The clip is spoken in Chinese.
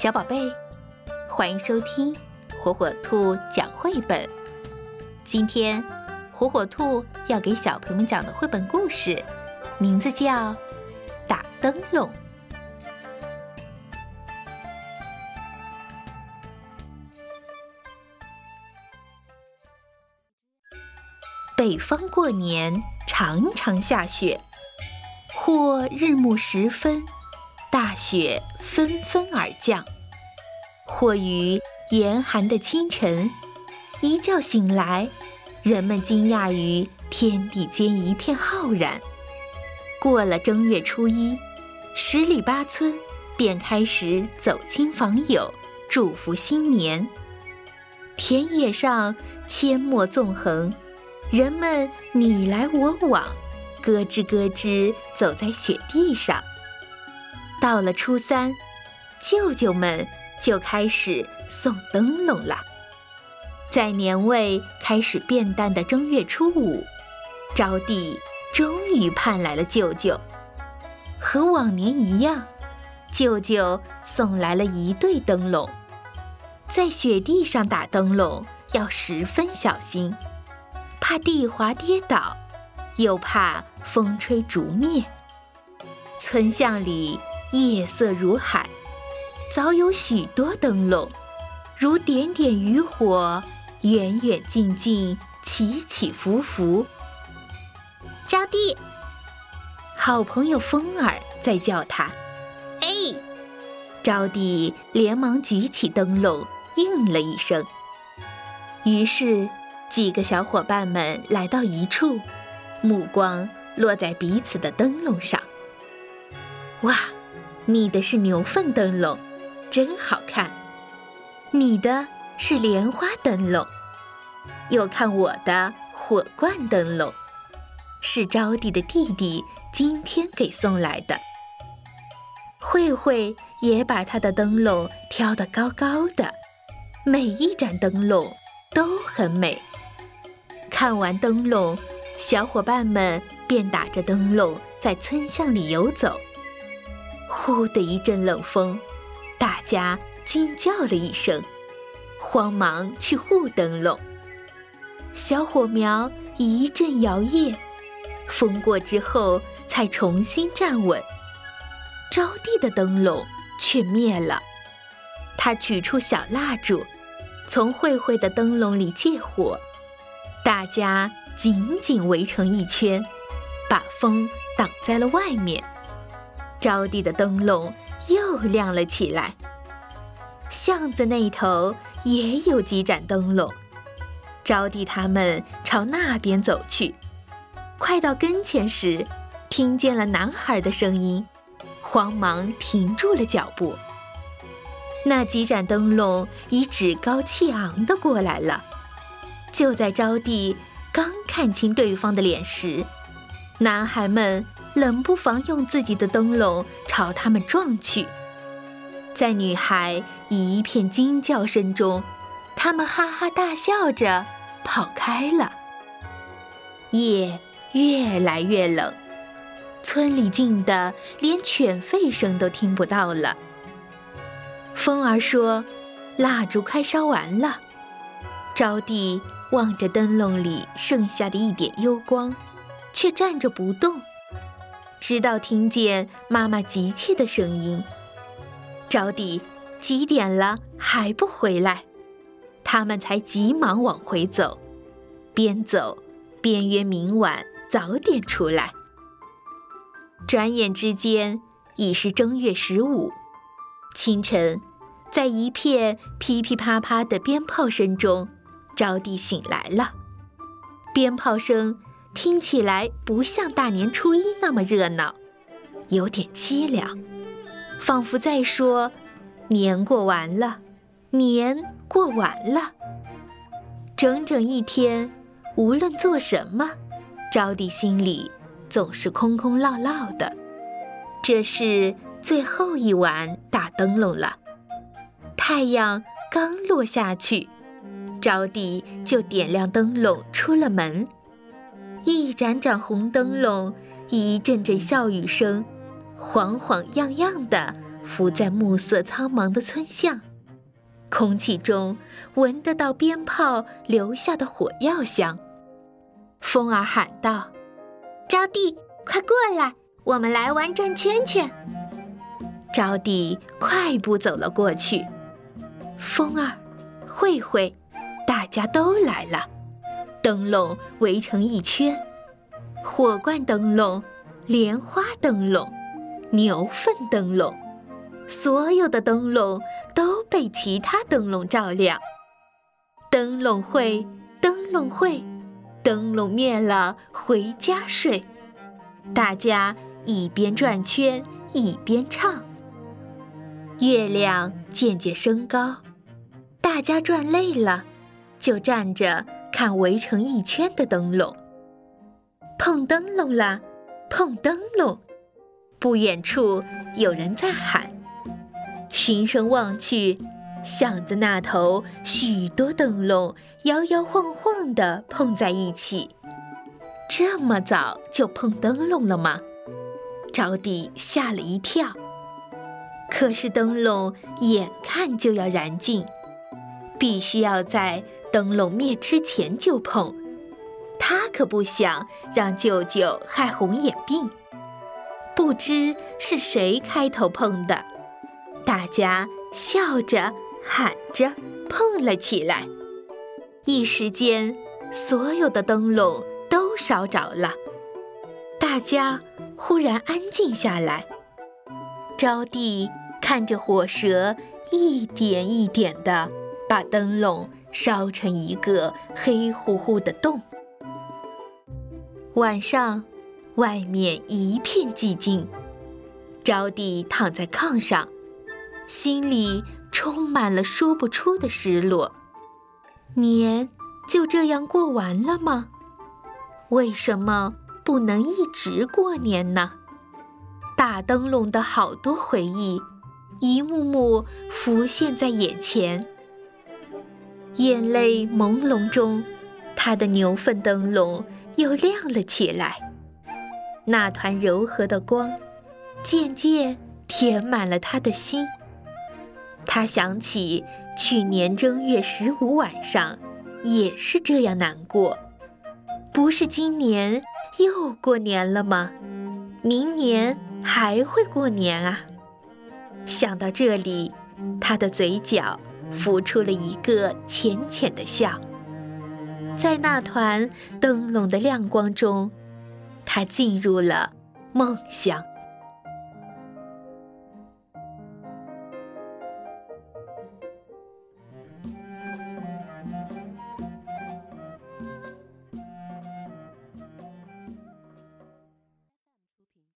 小宝贝，欢迎收听火火兔讲绘本。今天，火火兔要给小朋友们讲的绘本故事，名字叫《打灯笼》。北方过年常常下雪，或日暮时分。大雪纷纷而降，或于严寒的清晨，一觉醒来，人们惊讶于天地间一片浩然。过了正月初一，十里八村便开始走亲访友，祝福新年。田野上阡陌纵横，人们你来我往，咯吱咯吱走在雪地上。到了初三，舅舅们就开始送灯笼了。在年味开始变淡的正月初五，招娣终于盼来了舅舅。和往年一样，舅舅送来了一对灯笼。在雪地上打灯笼要十分小心，怕地滑跌倒，又怕风吹烛灭。村巷里。夜色如海，早有许多灯笼，如点点渔火，远远近近，起起伏伏。招娣，好朋友风儿在叫他。哎，招娣连忙举起灯笼，应了一声。于是，几个小伙伴们来到一处，目光落在彼此的灯笼上。哇！你的是牛粪灯笼，真好看。你的是莲花灯笼，又看我的火罐灯笼，是招娣的弟弟今天给送来的。慧慧也把她的灯笼挑得高高的，每一盏灯笼都很美。看完灯笼，小伙伴们便打着灯笼在村巷里游走。呼的一阵冷风，大家惊叫了一声，慌忙去护灯笼。小火苗一阵摇曳，风过之后才重新站稳。招娣的灯笼却灭了，他取出小蜡烛，从慧慧的灯笼里借火，大家紧紧围成一圈，把风挡在了外面。招娣的灯笼又亮了起来，巷子那头也有几盏灯笼。招娣他们朝那边走去，快到跟前时，听见了男孩的声音，慌忙停住了脚步。那几盏灯笼已趾高气昂地过来了。就在招娣刚看清对方的脸时，男孩们。冷不防用自己的灯笼朝他们撞去，在女孩一片惊叫声中，他们哈哈大笑着跑开了。夜越来越冷，村里静得连犬吠声都听不到了。风儿说：“蜡烛快烧完了。”招娣望着灯笼里剩下的一点幽光，却站着不动。直到听见妈妈急切的声音：“招娣，几点了还不回来？”他们才急忙往回走，边走边约明晚早点出来。转眼之间已是正月十五，清晨，在一片噼噼啪啪的鞭炮声中，招娣醒来了。鞭炮声。听起来不像大年初一那么热闹，有点凄凉，仿佛在说：“年过完了，年过完了。”整整一天，无论做什么，招娣心里总是空空落落的。这是最后一晚打灯笼了，太阳刚落下去，招娣就点亮灯笼出了门。一盏盏红灯笼，一阵阵笑语声，晃晃漾漾的伏在暮色苍茫的村巷，空气中闻得到鞭炮留下的火药香。风儿喊道：“招娣，快过来，我们来玩转圈圈。”招娣快步走了过去。风儿、慧慧，大家都来了，灯笼围成一圈，火罐灯笼、莲花灯笼、牛粪灯笼，所有的灯笼都被其他灯笼照亮。灯笼会，灯笼会。灯笼灭了，回家睡。大家一边转圈一边唱。月亮渐渐升高，大家转累了，就站着看围成一圈的灯笼。碰灯笼了，碰灯笼！不远处有人在喊。循声望去。巷子那头，许多灯笼摇摇晃晃地碰在一起。这么早就碰灯笼了吗？招娣吓了一跳。可是灯笼眼看就要燃尽，必须要在灯笼灭之前就碰。他可不想让舅舅害红眼病。不知是谁开头碰的，大家笑着。喊着碰了起来，一时间，所有的灯笼都烧着了。大家忽然安静下来。招娣看着火舌一点一点地把灯笼烧成一个黑乎乎的洞。晚上，外面一片寂静。招娣躺在炕上，心里。充满了说不出的失落。年就这样过完了吗？为什么不能一直过年呢？大灯笼的好多回忆，一幕幕浮现在眼前。眼泪朦胧中，他的牛粪灯笼又亮了起来。那团柔和的光，渐渐填满了他的心。他想起去年正月十五晚上，也是这样难过。不是今年又过年了吗？明年还会过年啊！想到这里，他的嘴角浮出了一个浅浅的笑。在那团灯笼的亮光中，他进入了梦乡。